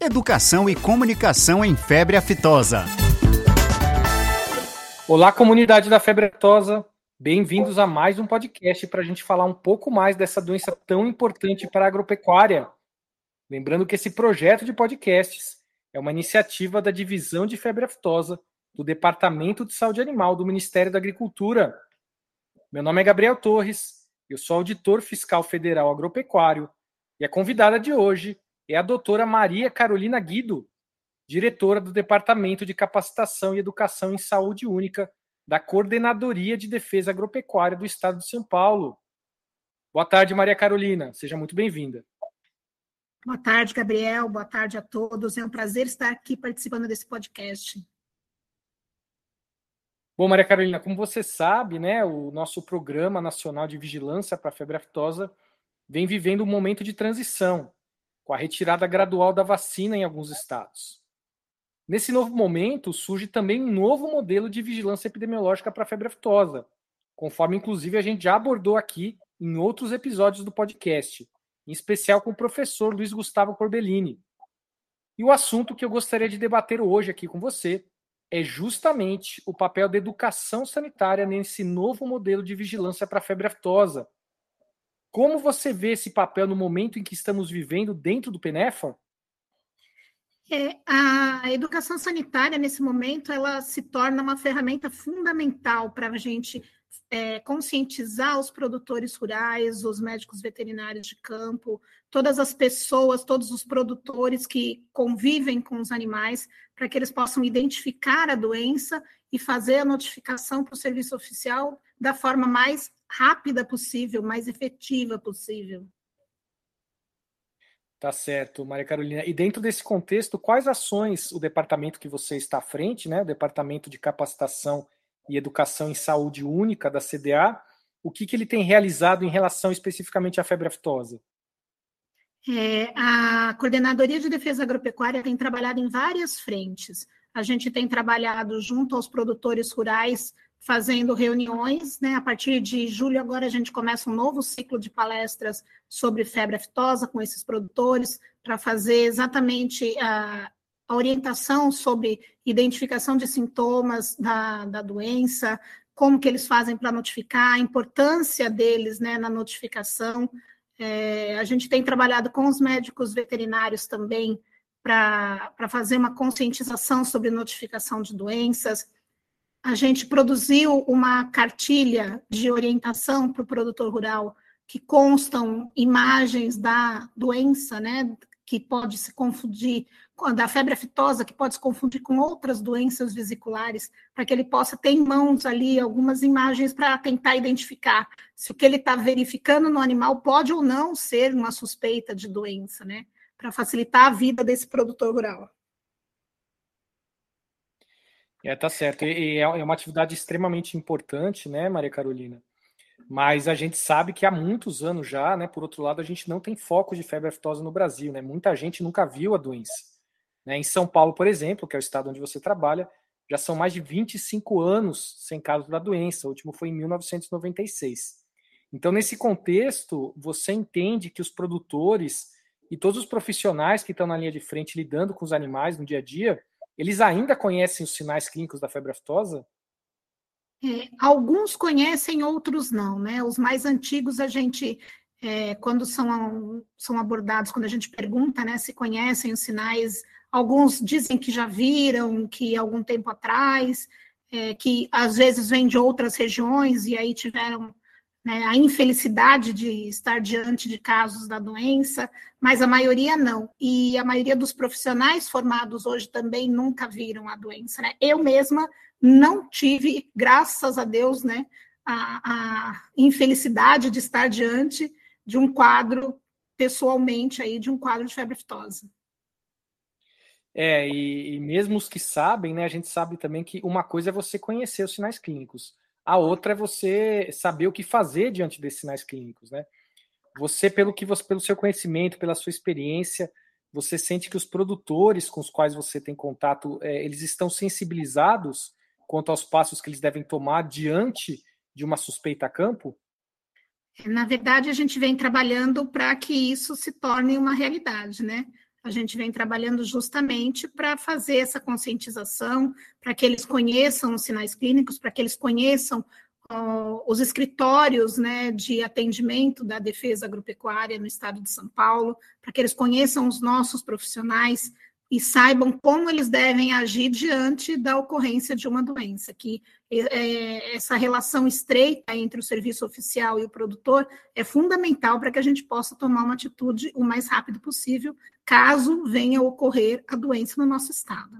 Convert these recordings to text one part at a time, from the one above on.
Educação e comunicação em febre aftosa. Olá, comunidade da febre aftosa. Bem-vindos a mais um podcast para a gente falar um pouco mais dessa doença tão importante para a agropecuária. Lembrando que esse projeto de podcasts é uma iniciativa da Divisão de Febre Aftosa do Departamento de Saúde Animal do Ministério da Agricultura. Meu nome é Gabriel Torres, eu sou auditor fiscal federal agropecuário e a convidada de hoje é a doutora Maria Carolina Guido, diretora do Departamento de Capacitação e Educação em Saúde Única da Coordenadoria de Defesa Agropecuária do Estado de São Paulo. Boa tarde, Maria Carolina. Seja muito bem-vinda. Boa tarde, Gabriel. Boa tarde a todos. É um prazer estar aqui participando desse podcast. Bom, Maria Carolina, como você sabe, né, o nosso Programa Nacional de Vigilância para a Febre Aftosa vem vivendo um momento de transição, com a retirada gradual da vacina em alguns estados. Nesse novo momento, surge também um novo modelo de vigilância epidemiológica para a febre aftosa, conforme inclusive a gente já abordou aqui em outros episódios do podcast, em especial com o professor Luiz Gustavo Corbellini. E o assunto que eu gostaria de debater hoje aqui com você é justamente o papel da educação sanitária nesse novo modelo de vigilância para a febre aftosa, como você vê esse papel no momento em que estamos vivendo dentro do PENEFA? É, a educação sanitária, nesse momento, ela se torna uma ferramenta fundamental para a gente é, conscientizar os produtores rurais, os médicos veterinários de campo, todas as pessoas, todos os produtores que convivem com os animais, para que eles possam identificar a doença e fazer a notificação para o serviço oficial da forma mais rápida possível, mais efetiva possível. Tá certo, Maria Carolina. E dentro desse contexto, quais ações o departamento que você está à frente, né, o Departamento de Capacitação e Educação em Saúde Única da CDA, o que, que ele tem realizado em relação especificamente à febre aftosa? É, a Coordenadoria de Defesa Agropecuária tem trabalhado em várias frentes. A gente tem trabalhado junto aos produtores rurais fazendo reuniões, né? A partir de julho agora a gente começa um novo ciclo de palestras sobre febre aftosa com esses produtores para fazer exatamente a, a, orientação sobre identificação de sintomas da, da doença, como que eles fazem para notificar, a importância deles, né, na notificação. É, a gente tem trabalhado com os médicos veterinários também para fazer uma conscientização sobre notificação de doenças a gente produziu uma cartilha de orientação para o produtor rural que constam imagens da doença, né, que pode se confundir da febre aftosa, que pode se confundir com outras doenças vesiculares, para que ele possa ter em mãos ali algumas imagens para tentar identificar se o que ele está verificando no animal pode ou não ser uma suspeita de doença, né, para facilitar a vida desse produtor rural. É, tá certo. E, e é, é uma atividade extremamente importante, né, Maria Carolina? Mas a gente sabe que há muitos anos já, né, por outro lado, a gente não tem foco de febre aftosa no Brasil, né? Muita gente nunca viu a doença. Né? Em São Paulo, por exemplo, que é o estado onde você trabalha, já são mais de 25 anos sem caso da doença. O último foi em 1996. Então, nesse contexto, você entende que os produtores e todos os profissionais que estão na linha de frente lidando com os animais no dia a dia, eles ainda conhecem os sinais clínicos da febre aftosa? É, alguns conhecem, outros não, né? Os mais antigos a gente, é, quando são, são abordados, quando a gente pergunta, né, se conhecem os sinais, alguns dizem que já viram, que algum tempo atrás, é, que às vezes vêm de outras regiões e aí tiveram né, a infelicidade de estar diante de casos da doença, mas a maioria não. E a maioria dos profissionais formados hoje também nunca viram a doença. Né? Eu mesma não tive, graças a Deus, né, a, a infelicidade de estar diante de um quadro, pessoalmente, aí, de um quadro de febre aftosa. É, e, e mesmo os que sabem, né, a gente sabe também que uma coisa é você conhecer os sinais clínicos. A outra é você saber o que fazer diante desses sinais clínicos, né? Você, pelo que você, pelo seu conhecimento, pela sua experiência, você sente que os produtores com os quais você tem contato, é, eles estão sensibilizados quanto aos passos que eles devem tomar diante de uma suspeita a campo? Na verdade, a gente vem trabalhando para que isso se torne uma realidade, né? A gente vem trabalhando justamente para fazer essa conscientização, para que eles conheçam os sinais clínicos, para que eles conheçam os escritórios né, de atendimento da defesa agropecuária no estado de São Paulo, para que eles conheçam os nossos profissionais e saibam como eles devem agir diante da ocorrência de uma doença, que essa relação estreita entre o serviço oficial e o produtor é fundamental para que a gente possa tomar uma atitude o mais rápido possível, caso venha a ocorrer a doença no nosso estado.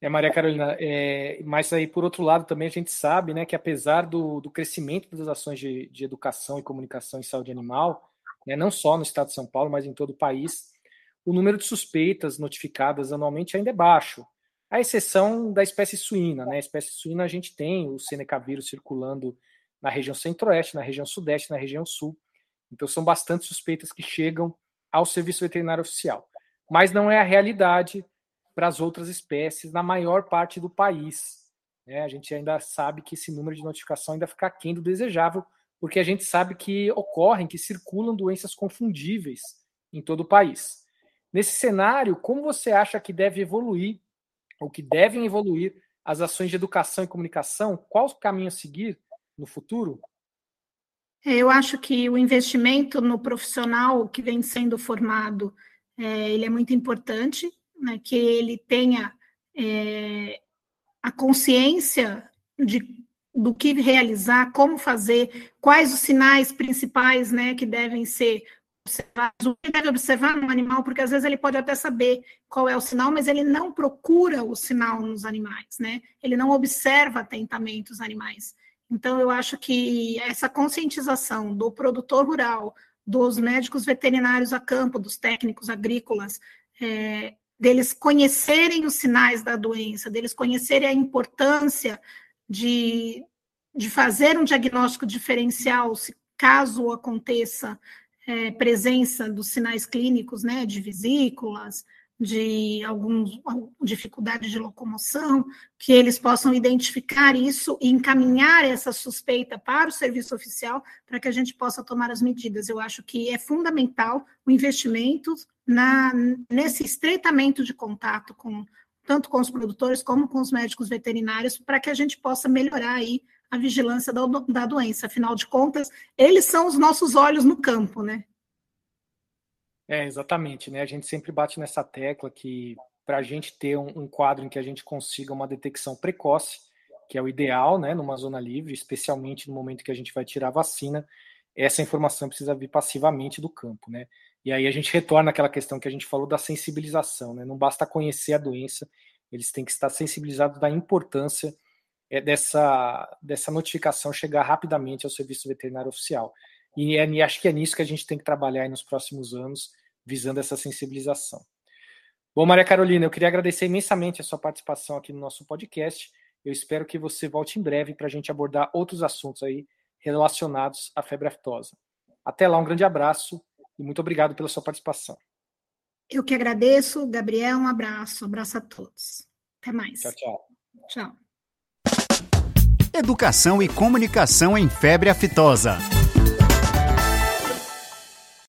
É, Maria Carolina, é, mas aí, por outro lado, também a gente sabe né, que apesar do, do crescimento das ações de, de, educação e comunicação em saúde animal, né, não só no estado de São Paulo, mas em todo o país, o número de suspeitas notificadas anualmente ainda é baixo, à exceção da espécie suína. Né? A espécie suína a gente tem o Seneca vírus circulando na região centro-oeste, na região sudeste, na região sul. Então são bastante suspeitas que chegam ao serviço veterinário oficial. Mas não é a realidade para as outras espécies na maior parte do país. Né? A gente ainda sabe que esse número de notificação ainda fica aquém do desejável, porque a gente sabe que ocorrem, que circulam doenças confundíveis em todo o país. Nesse cenário, como você acha que deve evoluir, ou que devem evoluir, as ações de educação e comunicação? Qual o caminho a seguir no futuro? Eu acho que o investimento no profissional que vem sendo formado, é, ele é muito importante, né, que ele tenha é, a consciência de, do que realizar, como fazer, quais os sinais principais né, que devem ser o que deve observar no animal, porque às vezes ele pode até saber qual é o sinal, mas ele não procura o sinal nos animais, né? Ele não observa atentamente os animais. Então, eu acho que essa conscientização do produtor rural, dos médicos veterinários a campo, dos técnicos agrícolas, é, deles conhecerem os sinais da doença, deles conhecerem a importância de, de fazer um diagnóstico diferencial, se caso aconteça é, presença dos sinais clínicos, né, de vesículas, de alguma dificuldade de locomoção, que eles possam identificar isso e encaminhar essa suspeita para o serviço oficial para que a gente possa tomar as medidas. Eu acho que é fundamental o investimento na, nesse estreitamento de contato com tanto com os produtores como com os médicos veterinários para que a gente possa melhorar aí a vigilância da, da doença. Afinal de contas, eles são os nossos olhos no campo, né? É, exatamente, né? A gente sempre bate nessa tecla que para a gente ter um, um, quadro em que a gente consiga uma detecção precoce, que é o ideal, né, numa zona livre, especialmente no momento que a gente vai tirar a vacina, essa informação precisa vir passivamente do campo, né? E aí a gente retorna àquela questão que a gente falou da sensibilização, né? Não basta conhecer a doença, eles têm que estar sensibilizados da importância é dessa, dessa notificação chegar rapidamente ao serviço veterinário oficial. E, é, e acho que é nisso que a gente tem que trabalhar nos próximos anos, visando essa sensibilização. Bom, Maria Carolina, eu queria agradecer imensamente a sua participação aqui no nosso podcast. Eu espero que você volte em breve para a gente abordar outros assuntos aí relacionados à febre aftosa. Até lá, um grande abraço e muito obrigado pela sua participação. Eu que agradeço, Gabriel, um abraço, um abraço a todos. Até mais. Tchau, tchau. Tchau. Educação e comunicação em febre aftosa.